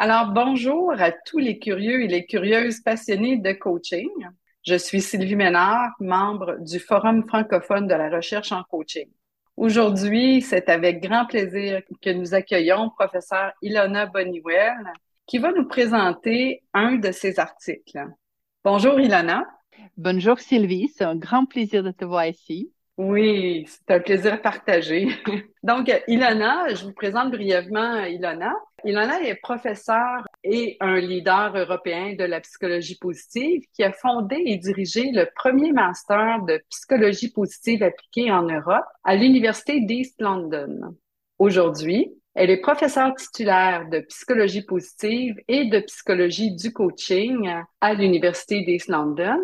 Alors, bonjour à tous les curieux et les curieuses passionnés de coaching. Je suis Sylvie Ménard, membre du Forum francophone de la recherche en coaching. Aujourd'hui, c'est avec grand plaisir que nous accueillons professeur Ilona Boniwell qui va nous présenter un de ses articles. Bonjour Ilona. Bonjour Sylvie, c'est un grand plaisir de te voir ici. Oui, c'est un plaisir partagé. Donc, Ilona, je vous présente brièvement Ilona. Ilona est professeure et un leader européen de la psychologie positive qui a fondé et dirigé le premier master de psychologie positive appliquée en Europe à l'Université d'East London. Aujourd'hui, elle est professeure titulaire de psychologie positive et de psychologie du coaching à l'Université d'East London.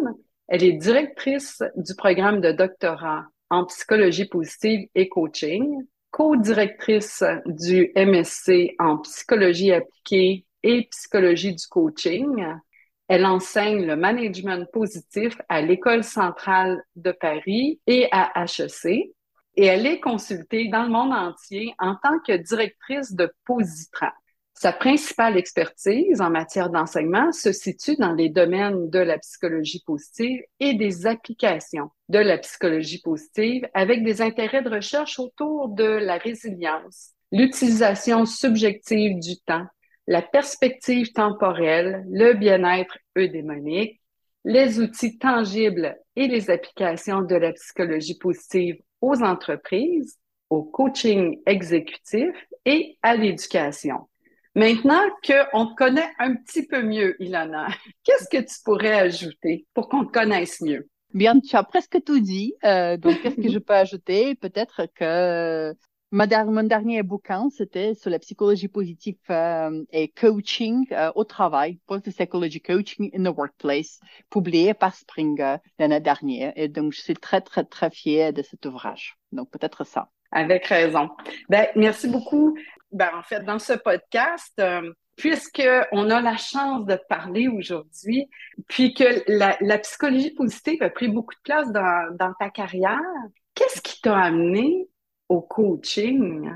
Elle est directrice du programme de doctorat en psychologie positive et coaching, co-directrice du MSc en psychologie appliquée et psychologie du coaching. Elle enseigne le management positif à l'École centrale de Paris et à HEC et elle est consultée dans le monde entier en tant que directrice de Positran. Sa principale expertise en matière d'enseignement se situe dans les domaines de la psychologie positive et des applications de la psychologie positive avec des intérêts de recherche autour de la résilience, l'utilisation subjective du temps, la perspective temporelle, le bien-être eudémonique, les outils tangibles et les applications de la psychologie positive aux entreprises, au coaching exécutif et à l'éducation. Maintenant qu'on te connaît un petit peu mieux, Ilana, qu'est-ce que tu pourrais ajouter pour qu'on te connaisse mieux? Bien, tu as presque tout dit. Euh, donc, qu'est-ce que je peux ajouter? Peut-être que ma mon dernier bouquin, c'était sur la psychologie positive euh, et coaching euh, au travail, Post Psychology Coaching in the Workplace, publié par Springer l'année dernière. Et donc, je suis très, très, très fière de cet ouvrage. Donc, peut-être ça. Avec raison. Ben, merci beaucoup ben, en fait, dans ce podcast, euh, puisqu'on a la chance de parler aujourd'hui, puis que la, psychologie positive a pris beaucoup de place dans, ta carrière, qu'est-ce qui t'a amené au coaching?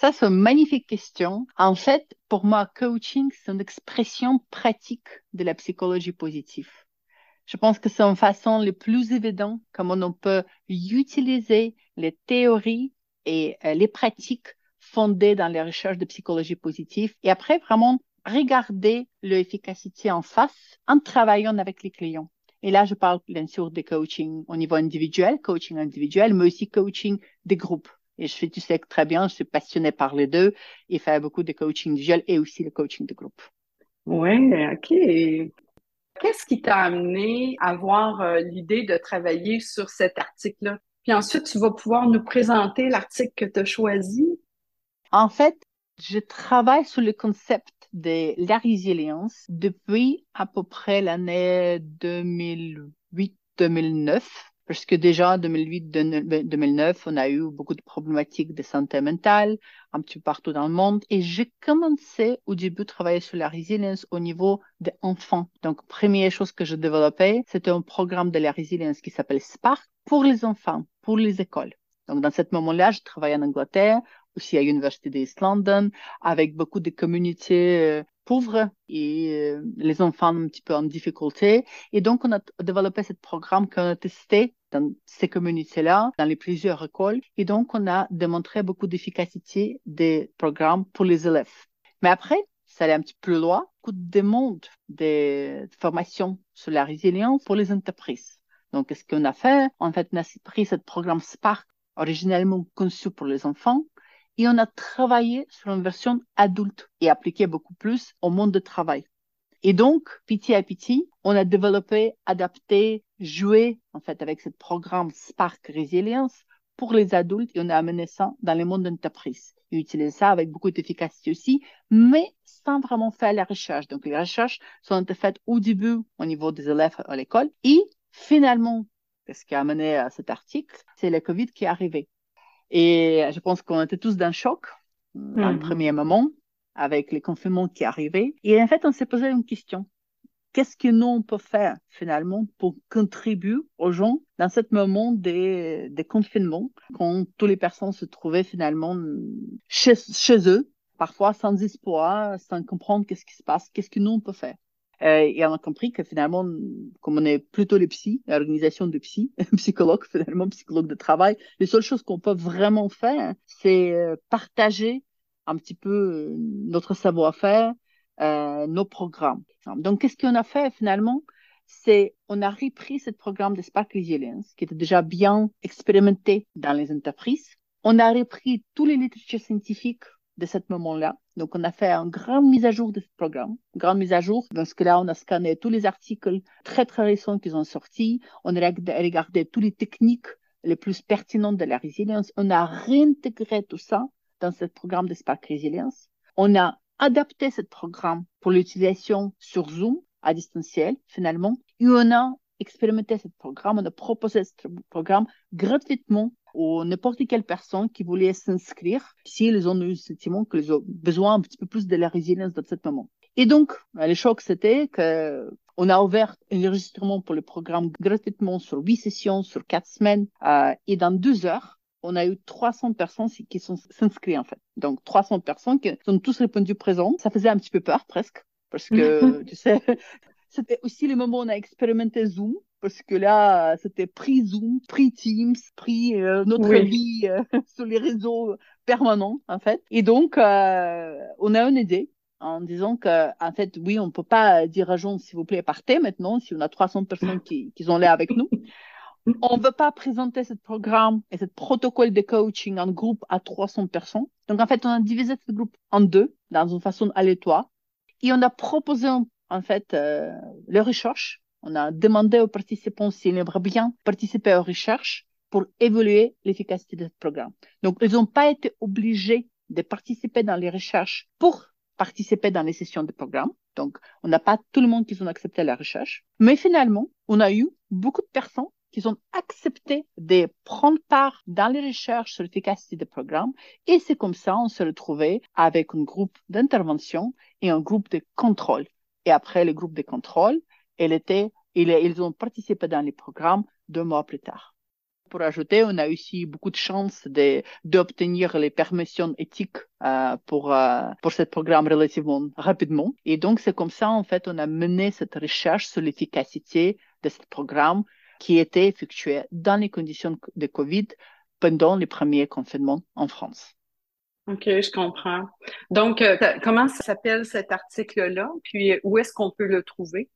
Ça, c'est une magnifique question. En fait, pour moi, coaching, c'est une expression pratique de la psychologie positive. Je pense que c'est une façon la plus évidente comment on peut utiliser les théories et euh, les pratiques fondée dans les recherches de psychologie positive et après vraiment regarder l'efficacité en face en travaillant avec les clients. Et là, je parle bien sûr de coaching au niveau individuel, coaching individuel, mais aussi coaching des groupes. Et je fais, tu sais très bien, je suis passionnée par les deux et faire beaucoup de coaching individuel et aussi le coaching de groupe. Oui, OK. Qu'est-ce qui t'a amené à avoir euh, l'idée de travailler sur cet article-là? Puis ensuite, tu vas pouvoir nous présenter l'article que tu as choisi. En fait, je travaille sur le concept de la résilience depuis à peu près l'année 2008-2009. Parce que déjà, en 2008-2009, on a eu beaucoup de problématiques de santé mentale, un petit peu partout dans le monde. Et j'ai commencé au début de travailler sur la résilience au niveau des enfants. Donc, première chose que je développais, c'était un programme de la résilience qui s'appelle Spark pour les enfants, pour les écoles. Donc, dans ce moment-là, je travaillais en Angleterre aussi à l'Université d'East London, avec beaucoup de communautés euh, pauvres et euh, les enfants un petit peu en difficulté. Et donc, on a développé ce programme qu'on a testé dans ces communautés-là, dans les plusieurs écoles. Et donc, on a démontré beaucoup d'efficacité des programmes pour les élèves. Mais après, ça allait un petit peu plus loin, beaucoup de demandes de formation sur la résilience pour les entreprises. Donc, ce qu'on a fait, en fait, on a pris ce programme Spark, originellement conçu pour les enfants, et on a travaillé sur une version adulte et appliqué beaucoup plus au monde de travail. Et donc, petit à petit, on a développé, adapté, joué, en fait, avec ce programme Spark Resilience pour les adultes et on a amené ça dans le monde d'entreprise. Et utiliser ça avec beaucoup d'efficacité aussi, mais sans vraiment faire la recherche. Donc, les recherches sont faites au début au niveau des élèves à l'école et finalement, ce qui a amené à cet article, c'est le COVID qui est arrivé. Et je pense qu'on était tous d'un choc dans le mm. premier moment avec les confinements qui arrivaient. Et en fait, on s'est posé une question. Qu'est-ce que nous, on peut faire finalement pour contribuer aux gens dans ce moment des, des confinements, quand toutes les personnes se trouvaient finalement chez, chez eux, parfois sans espoir, sans comprendre qu'est-ce qui se passe, qu'est-ce que nous on peut faire? Euh, et on a compris que finalement, comme on est plutôt les psy, l'organisation de psy, psychologues, finalement, psychologues de travail, les seules choses qu'on peut vraiment faire, c'est euh, partager un petit peu euh, notre savoir-faire, euh, nos programmes. Donc, qu'est-ce qu'on a fait finalement? C'est on a repris ce programme de Spark Resilience qui était déjà bien expérimenté dans les entreprises. On a repris tous les littératures scientifiques de ce moment-là. Donc, on a fait une grande mise à jour de ce programme, une grande mise à jour, parce que là, on a scanné tous les articles très, très récents qui ont sorti. On a regardé toutes les techniques les plus pertinentes de la résilience. On a réintégré tout ça dans ce programme de Spark Resilience. On a adapté ce programme pour l'utilisation sur Zoom à distanciel, finalement. Et on a expérimenté ce programme, on a proposé ce programme gratuitement ou n'importe quelle personne qui voulait s'inscrire s'ils ont eu le sentiment qu'ils ont besoin un petit peu plus de la résilience dans ce moment. Et donc, le choc, c'était que on a ouvert un enregistrement pour le programme gratuitement sur huit sessions, sur quatre semaines, euh, et dans deux heures, on a eu 300 personnes qui sont s'inscrites en fait. Donc 300 personnes qui ont tous répondu présent. Ça faisait un petit peu peur presque, parce que tu sais, c'était aussi le moment où on a expérimenté Zoom parce que là, c'était pris Zoom, pris Teams, pris euh, notre vie euh, sur les réseaux permanents, en fait. Et donc, euh, on a une idée en disant que, en fait, oui, on peut pas dire à gens, s'il vous plaît, partez maintenant, si on a 300 personnes qui, qui sont là avec nous. On ne veut pas présenter ce programme et ce protocole de coaching en groupe à 300 personnes. Donc, en fait, on a divisé ce groupe en deux, dans une façon aléatoire. Et on a proposé, en fait, euh, les recherches on a demandé aux participants s'ils aimeraient bien participer aux recherches pour évaluer l'efficacité de ce programme. Donc, ils n'ont pas été obligés de participer dans les recherches pour participer dans les sessions de programme. Donc, on n'a pas tout le monde qui ont accepté la recherche. Mais finalement, on a eu beaucoup de personnes qui ont accepté de prendre part dans les recherches sur l'efficacité des programmes. Et c'est comme ça, on s'est retrouvé avec un groupe d'intervention et un groupe de contrôle. Et après le groupe de contrôle, elle était, ils ont participé dans les programmes deux mois plus tard. Pour ajouter, on a aussi beaucoup de chance d'obtenir les permissions éthiques euh, pour, euh, pour ce programme relativement rapidement. Et donc, c'est comme ça, en fait, on a mené cette recherche sur l'efficacité de ce programme qui était effectué dans les conditions de COVID pendant les premiers confinements en France. OK, je comprends. Donc, euh, comment s'appelle cet article-là? Puis, où est-ce qu'on peut le trouver?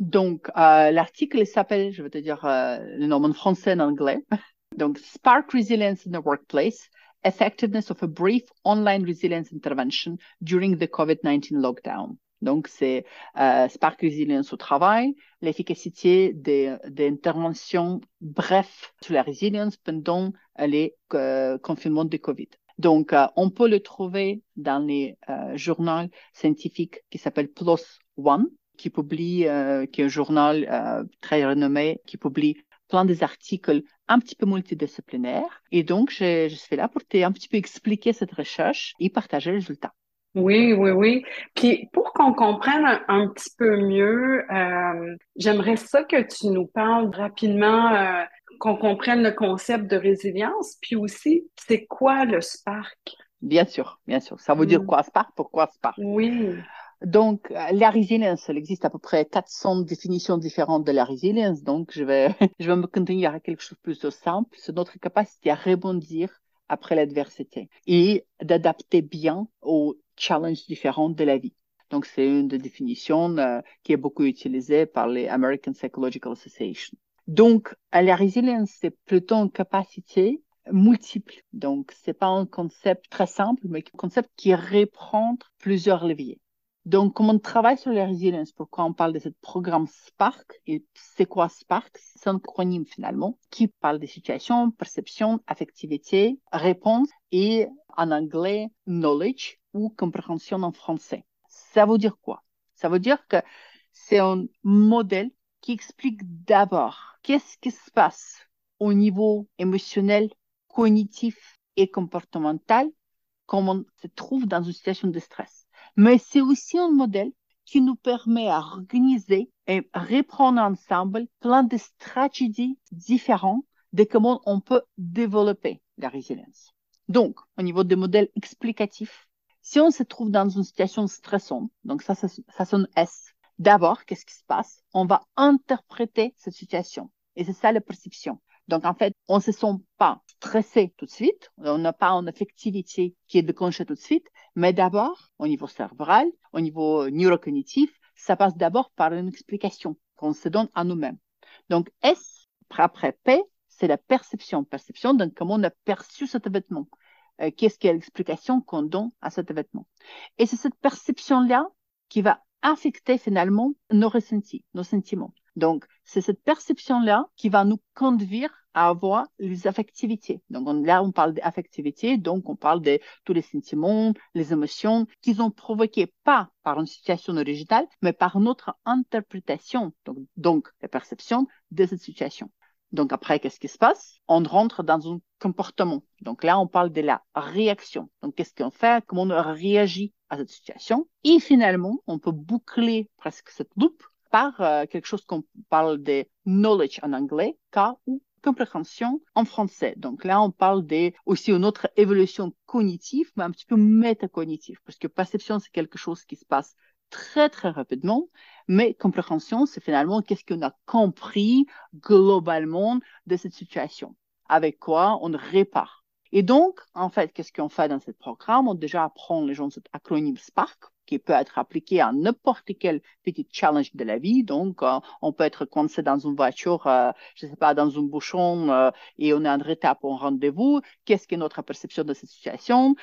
Donc, euh, l'article s'appelle, je vais te dire euh, le nom en français et en anglais. Donc, Spark Resilience in the Workplace, Effectiveness of a Brief Online Resilience Intervention During the COVID-19 Lockdown. Donc, c'est euh, Spark Resilience au travail, l'efficacité des, des, interventions brefs sur la résilience pendant les euh, confinements de COVID. Donc, euh, on peut le trouver dans les euh, journaux scientifiques qui s'appellent PLOS ONE qui publie, euh, qui est un journal euh, très renommé, qui publie plein des articles un petit peu multidisciplinaires. Et donc, je, je suis là pour te un petit peu expliquer cette recherche et partager les résultats. Oui, oui, oui. Puis pour qu'on comprenne un, petit peu mieux, euh, j'aimerais ça que tu nous parles rapidement, euh, qu'on comprenne le concept de résilience, puis aussi, c'est quoi le Spark? Bien sûr, bien sûr. Ça veut dire mm. quoi Spark? Pourquoi Spark? Oui. Donc, la résilience, il existe à peu près 400 définitions différentes de la résilience. Donc, je vais, je vais me contenir à quelque chose de plus simple. C'est notre capacité à rebondir après l'adversité et d'adapter bien aux challenges différents de la vie. Donc, c'est une des définitions euh, qui est beaucoup utilisée par les American Psychological Association. Donc, la résilience, c'est plutôt une capacité multiple. Donc, c'est pas un concept très simple, mais un concept qui reprend plusieurs leviers. Donc, comme on travaille sur la résilience, pourquoi on parle de ce programme Spark? Et c'est quoi Spark? C'est un acronyme finalement qui parle des situations, perception, affectivité, réponse et en anglais knowledge ou compréhension en français. Ça veut dire quoi? Ça veut dire que c'est un modèle qui explique d'abord qu'est-ce qui se passe au niveau émotionnel, cognitif et comportemental quand on se trouve dans une situation de stress mais c'est aussi un modèle qui nous permet à organiser et reprendre ensemble plein de stratégies différentes de comment on peut développer la résilience. Donc, au niveau des modèles explicatifs, Si on se trouve dans une situation stressante, donc ça, ça, ça sonne S. D'abord, qu'est-ce qui se passe? On va interpréter cette situation. Et c'est ça la perception. Donc, en fait, on ne se sent pas stressé tout de suite. On n'a pas une affectivité qui est déclenchée tout de suite. Mais d'abord, au niveau cérébral, au niveau neurocognitif, ça passe d'abord par une explication qu'on se donne à nous-mêmes. Donc, S, après P, c'est la perception. Perception, donc comment on a perçu cet événement. Euh, qu'est-ce qu'est l'explication qu'on donne à cet événement. Et c'est cette perception-là qui va affecter finalement nos ressentis, nos sentiments. Donc, c'est cette perception-là qui va nous conduire avoir les affectivités. Donc là, on parle d'affectivité, donc on parle de tous les sentiments, les émotions qui sont provoquées pas par une situation originale, mais par notre interprétation, donc, donc la perception de cette situation. Donc après, qu'est-ce qui se passe? On rentre dans un comportement. Donc là, on parle de la réaction. Donc qu'est-ce qu'on fait? Comment on réagit à cette situation? Et finalement, on peut boucler presque cette loupe par euh, quelque chose qu'on parle de knowledge en anglais, K ou compréhension en français. Donc là, on parle de, aussi une autre évolution cognitive, mais un petit peu métacognitive, parce que perception, c'est quelque chose qui se passe très, très rapidement, mais compréhension, c'est finalement qu'est-ce qu'on a compris globalement de cette situation, avec quoi on répare. Et donc, en fait, qu'est-ce qu'on fait dans ce programme? On déjà apprend les gens cet acronyme SPARK, qui peut être appliqué à n'importe quel petit challenge de la vie. Donc, euh, on peut être coincé dans une voiture, euh, je ne sais pas, dans un bouchon euh, et on est en retard pour un rendez-vous. Qu'est-ce que notre perception de cette situation?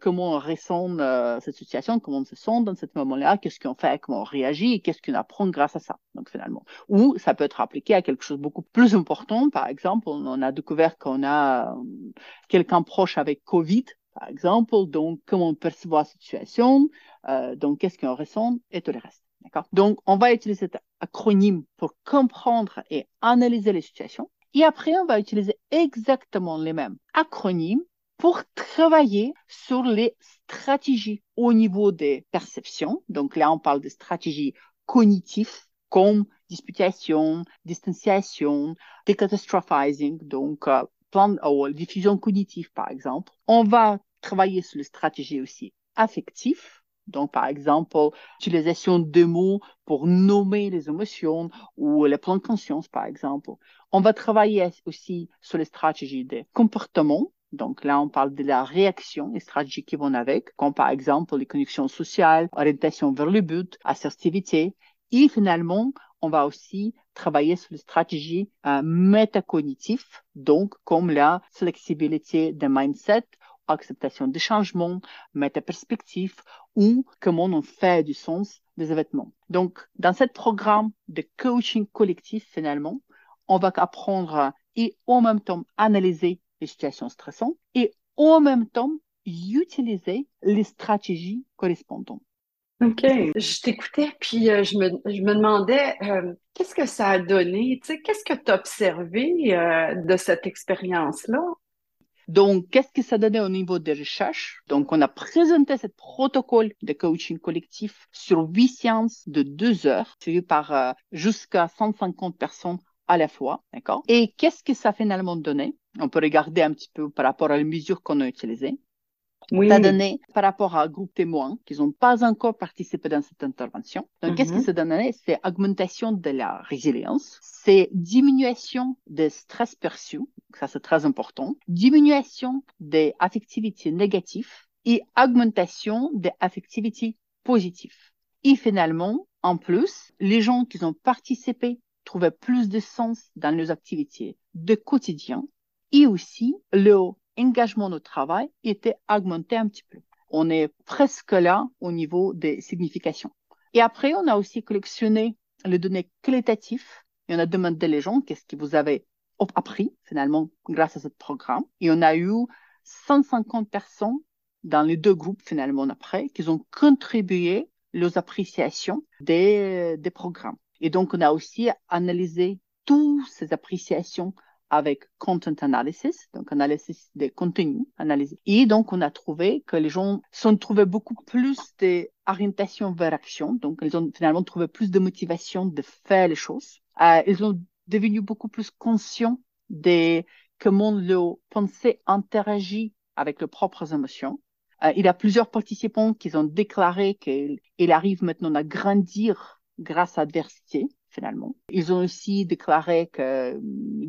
comment on ressent cette situation? Comment on se sent dans ce moment-là? Qu'est-ce qu'on fait? Comment on réagit? Qu'est-ce qu'on apprend grâce à ça? Donc, finalement. Ou ça peut être appliqué à quelque chose de beaucoup plus important. Par exemple, on a découvert qu'on a quelqu'un proche avec COVID par exemple. Donc, comment on perçoit la situation, euh, donc qu'est-ce qu'on ressent et tout le reste. D'accord? Donc, on va utiliser cet acronyme pour comprendre et analyser les situations. Et après, on va utiliser exactement les mêmes acronymes pour travailler sur les stratégies au niveau des perceptions. Donc là, on parle de stratégies cognitives comme disputation, distanciation, decatastrophizing, donc euh, plan ou diffusion cognitive, par exemple. On va travailler sur les stratégies aussi affectives. Donc, par exemple, l'utilisation de mots pour nommer les émotions ou les plans de conscience, par exemple. On va travailler aussi sur les stratégies de comportement. Donc là, on parle de la réaction, les stratégies qui vont avec, comme par exemple les connexions sociales, orientation vers le but, assertivité. Et finalement, on va aussi travailler sur les stratégies euh, métacognitives, donc comme la flexibilité de mindset, acceptation des changements, métaperspective ou comment on fait du sens des événements. Donc, dans ce programme de coaching collectif, finalement, on va apprendre et en même temps analyser les situations stressantes et en même temps utiliser les stratégies correspondantes. OK. Je t'écoutais, puis euh, je, me, je me demandais euh, qu'est-ce que ça a donné, qu'est-ce que tu as observé euh, de cette expérience-là? Donc, qu'est-ce que ça donnait au niveau des recherches? Donc, on a présenté ce protocole de coaching collectif sur huit séances de deux heures, suivi par jusqu'à 150 personnes à la fois, d'accord? Et qu'est-ce que ça a finalement donné? On peut regarder un petit peu par rapport à les mesures qu'on a utilisées. Oui. Ça donné par rapport à un groupe témoin qui n'ont pas encore participé dans cette intervention. Donc, qu'est-ce que mm-hmm. ça donnait? C'est augmentation de la résilience, c'est diminution des stress perçus, ça c'est très important, diminution des affectivités négatives et augmentation des affectivités positives. Et finalement, en plus, les gens qui ont participé trouvaient plus de sens dans leurs activités de quotidien et aussi le engagement au travail était augmenté un petit peu. On est presque là au niveau des significations. Et après, on a aussi collectionné les données qualitatives et on a demandé les gens qu'est-ce que vous avez appris finalement grâce à ce programme. Et on a eu 150 personnes dans les deux groupes finalement après qui ont contribué aux appréciations des, des programmes. Et donc, on a aussi analysé toutes ces appréciations avec content analysis, donc analysis des contenus, analyse. Et donc, on a trouvé que les gens sont trouvés beaucoup plus d'orientation vers action. Donc, ils ont finalement trouvé plus de motivation de faire les choses. Euh, ils ont devenu beaucoup plus conscients de comment le pensée interagit avec leurs propres émotions. Euh, il y a plusieurs participants qui ont déclaré qu'ils arrivent maintenant à grandir grâce à l'adversité finalement. Ils ont aussi déclaré que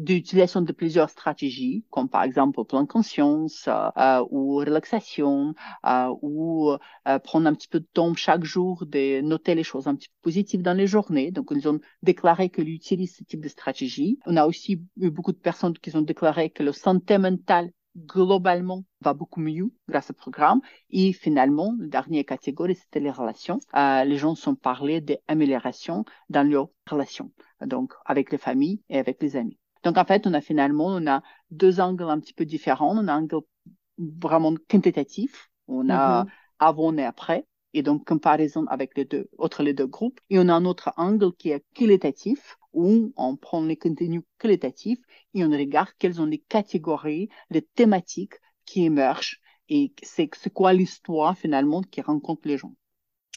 l'utilisation de plusieurs stratégies, comme par exemple le plan conscience euh, ou relaxation euh, ou euh, prendre un petit peu de temps chaque jour de noter les choses un petit peu positives dans les journées. Donc, ils ont déclaré qu'ils utilisent ce type de stratégie. On a aussi eu beaucoup de personnes qui ont déclaré que le santé mentale globalement va beaucoup mieux grâce au programme. Et finalement, la dernière catégorie, c'était les relations. Euh, les gens sont parlé d'amélioration dans leurs relations, donc avec les familles et avec les amis. Donc en fait, on a finalement, on a deux angles un petit peu différents. On a un angle vraiment quantitatif. On a mm-hmm. avant et après. Et donc, comparaison avec les deux, entre les deux groupes. Et on a un autre angle qui est qualitatif, où on prend les contenus qualitatifs et on regarde quelles sont les catégories, les thématiques qui émergent et c'est quoi l'histoire finalement qui rencontre les gens.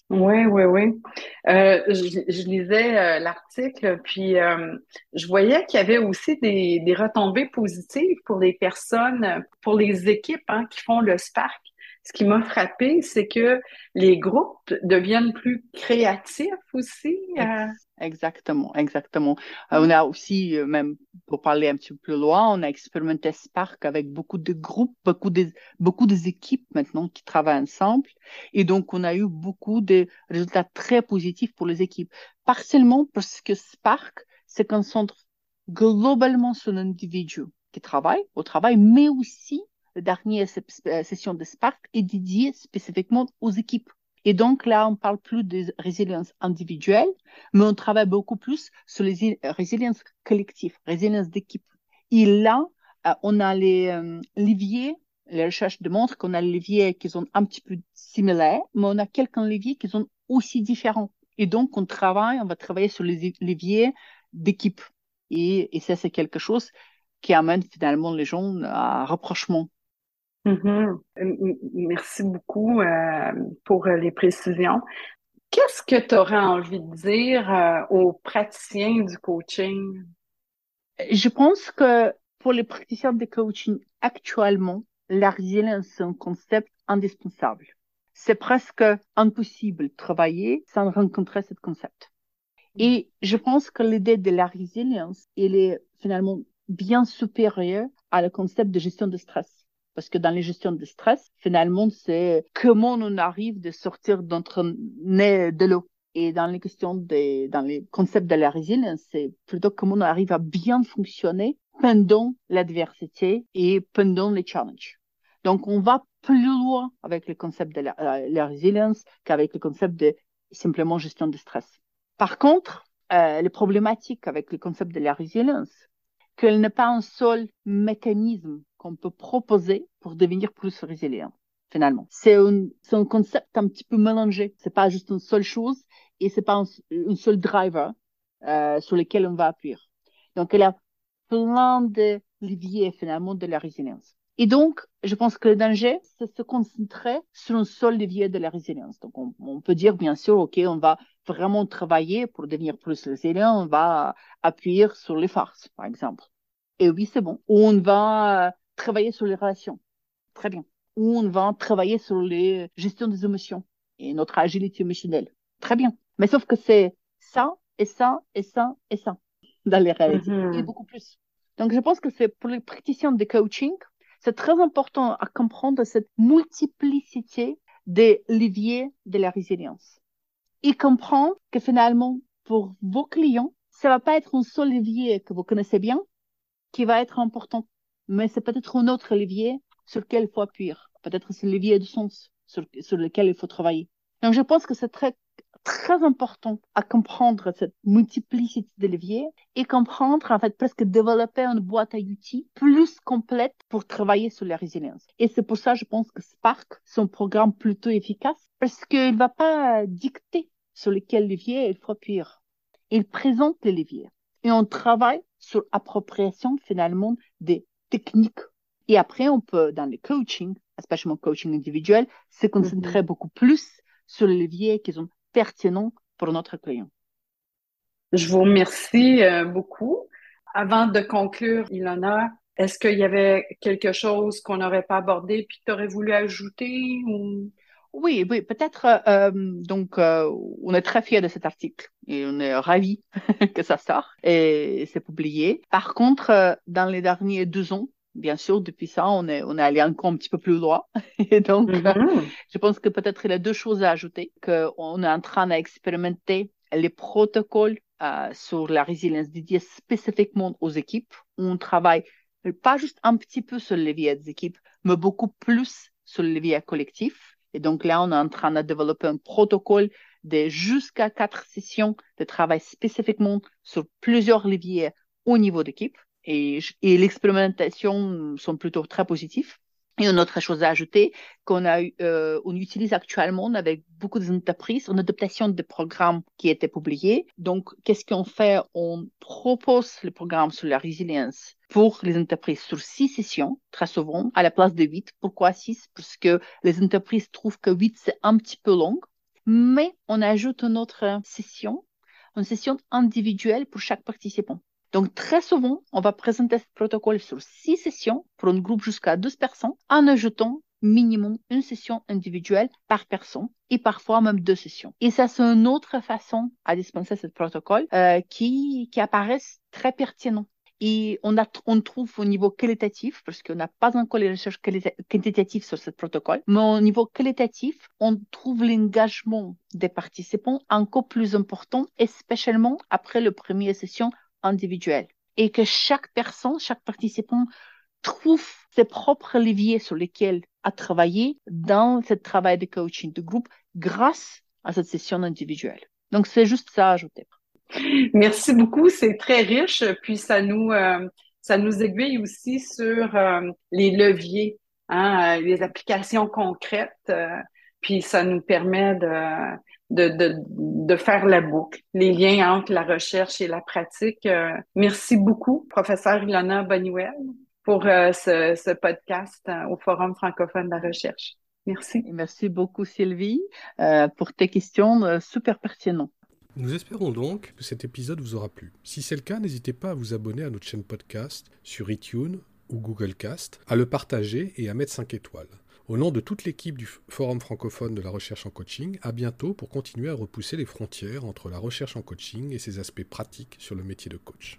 Oui, oui, oui. Euh, je, lisais euh, l'article, puis euh, je voyais qu'il y avait aussi des, retombées positives pour les personnes, pour les équipes hein, qui font le Spark ce qui m'a frappé, c'est que les groupes deviennent plus créatifs aussi. Euh. Exactement, exactement. Euh, on a aussi, euh, même pour parler un petit peu plus loin, on a expérimenté Spark avec beaucoup de groupes, beaucoup de, beaucoup d'équipes maintenant qui travaillent ensemble. Et donc, on a eu beaucoup de résultats très positifs pour les équipes. Partiellement parce que Spark se concentre globalement sur l'individu qui travaille au travail, mais aussi dernière euh, session de Spark est dédiée spécifiquement aux équipes. Et donc là, on parle plus de résilience individuelle, mais on travaille beaucoup plus sur les résilience collective, résilience d'équipe. Et là, euh, on a les euh, leviers, les recherches démontrent qu'on a les leviers qui sont un petit peu similaires, mais on a quelques leviers qui sont aussi différents. Et donc, on travaille, on va travailler sur les leviers d'équipe. Et, et ça, c'est quelque chose qui amène finalement les gens à rapprochement Mm-hmm. Merci beaucoup euh, pour les précisions. Qu'est-ce que tu aurais envie de dire euh, aux praticiens du coaching? Je pense que pour les praticiens de coaching actuellement, la résilience est un concept indispensable. C'est presque impossible de travailler sans rencontrer ce concept. Et je pense que l'idée de la résilience, elle est finalement bien supérieure à le concept de gestion de stress. Parce que dans les gestions de stress, finalement, c'est comment on arrive de sortir d'entre nez de l'eau. Et dans les questions des, dans les concepts de la résilience, c'est plutôt comment on arrive à bien fonctionner pendant l'adversité et pendant les challenges. Donc, on va plus loin avec le concept de la, euh, résilience qu'avec le concept de simplement gestion de stress. Par contre, euh, les problématiques avec le concept de la résilience, qu'elle n'est pas un seul mécanisme qu'on peut proposer pour devenir plus résilient, finalement. C'est un, un, concept un petit peu mélangé. C'est pas juste une seule chose et c'est pas un, seul driver euh, sur lequel on va appuyer. Donc, y a plein de leviers, finalement, de la résilience. Et donc, je pense que le danger, c'est se concentrer sur un seul levier de la résilience. Donc, on, on, peut dire, bien sûr, OK, on va vraiment travailler pour devenir plus résilient, on va appuyer sur les farces, par exemple. Et oui, c'est bon. Ou on va travailler sur les relations. Très bien. Ou on va travailler sur les gestions des émotions et notre agilité émotionnelle. Très bien. Mais sauf que c'est ça et ça et ça et ça dans les réalités. Mm-hmm. Et beaucoup plus. Donc, je pense que c'est pour les praticiens de coaching, c'est très important à comprendre cette multiplicité des leviers de la résilience. Et comprendre que finalement, pour vos clients, ça va pas être un seul levier que vous connaissez bien qui va être important mais c'est peut-être un autre levier sur lequel il faut appuyer. Peut-être c'est le levier de sens sur, sur lequel il faut travailler. Donc, je pense que c'est très, très important à comprendre cette multiplicité de leviers et comprendre, en fait, presque développer une boîte à outils plus complète pour travailler sur la résilience. Et c'est pour ça, je pense que Spark, un programme plutôt efficace parce qu'il ne va pas dicter sur lesquels leviers il faut appuyer. Il présente les leviers et on travaille sur l'appropriation finalement des technique. Et après, on peut, dans le coaching, especially coaching individuel, se concentrer mm-hmm. beaucoup plus sur les leviers qui sont pertinents pour notre client. Je vous remercie euh, beaucoup. Avant de conclure, Ilona, Est-ce qu'il y avait quelque chose qu'on n'aurait pas abordé puis que tu aurais voulu ajouter ou... Oui, oui, peut-être. Euh, donc, euh, on est très fiers de cet article et on est ravis que ça sort et c'est publié. Par contre, dans les derniers deux ans, bien sûr, depuis ça, on est, on est allé encore un petit peu plus loin. Et donc, mm-hmm. je pense que peut-être il y a deux choses à ajouter, qu'on est en train d'expérimenter les protocoles sur la résilience dédiée spécifiquement aux équipes. On travaille pas juste un petit peu sur le levier des équipes, mais beaucoup plus sur le levier collectif. Et donc là, on est en train de développer un protocole de jusqu'à quatre sessions de travail spécifiquement sur plusieurs leviers au niveau d'équipe. Et, l'expérimentation sont plutôt très positifs. Et une autre chose à ajouter, qu'on a, euh, on utilise actuellement avec beaucoup d'entreprises une adaptation des programmes qui étaient publiés. Donc, qu'est-ce qu'on fait? On propose le programme sur la résilience pour les entreprises sur six sessions, très souvent, à la place de huit. Pourquoi six? Parce que les entreprises trouvent que huit, c'est un petit peu long. Mais on ajoute une autre session, une session individuelle pour chaque participant. Donc, très souvent, on va présenter ce protocole sur six sessions pour un groupe jusqu'à 12 personnes en ajoutant minimum une session individuelle par personne et parfois même deux sessions. Et ça, c'est une autre façon à dispenser ce protocole euh, qui, qui apparaît très pertinent. Et on, a, on trouve au niveau qualitatif, parce qu'on n'a pas encore les recherches quantitatives sur ce protocole, mais au niveau qualitatif, on trouve l'engagement des participants encore plus important, spécialement après la première session individuel et que chaque personne, chaque participant trouve ses propres leviers sur lesquels a travaillé dans ce travail de coaching de groupe grâce à cette session individuelle. Donc, c'est juste ça à ajouter. Merci beaucoup, c'est très riche, puis ça nous, euh, ça nous aiguille aussi sur euh, les leviers, hein, les applications concrètes, euh, puis ça nous permet de, de, de, de, faire la boucle, les liens entre la recherche et la pratique. Euh, merci beaucoup, professeur Ilona Boniwell, pour euh, ce, ce, podcast euh, au Forum francophone de la recherche. Merci. merci beaucoup, Sylvie, pour tes questions super pertinentes. Nous espérons donc que cet épisode vous aura plu. Si c'est le cas, n'hésitez pas à vous abonner à notre chaîne podcast sur iTunes ou Google Cast, à le partager et à mettre 5 étoiles. Au nom de toute l'équipe du Forum francophone de la recherche en coaching, à bientôt pour continuer à repousser les frontières entre la recherche en coaching et ses aspects pratiques sur le métier de coach.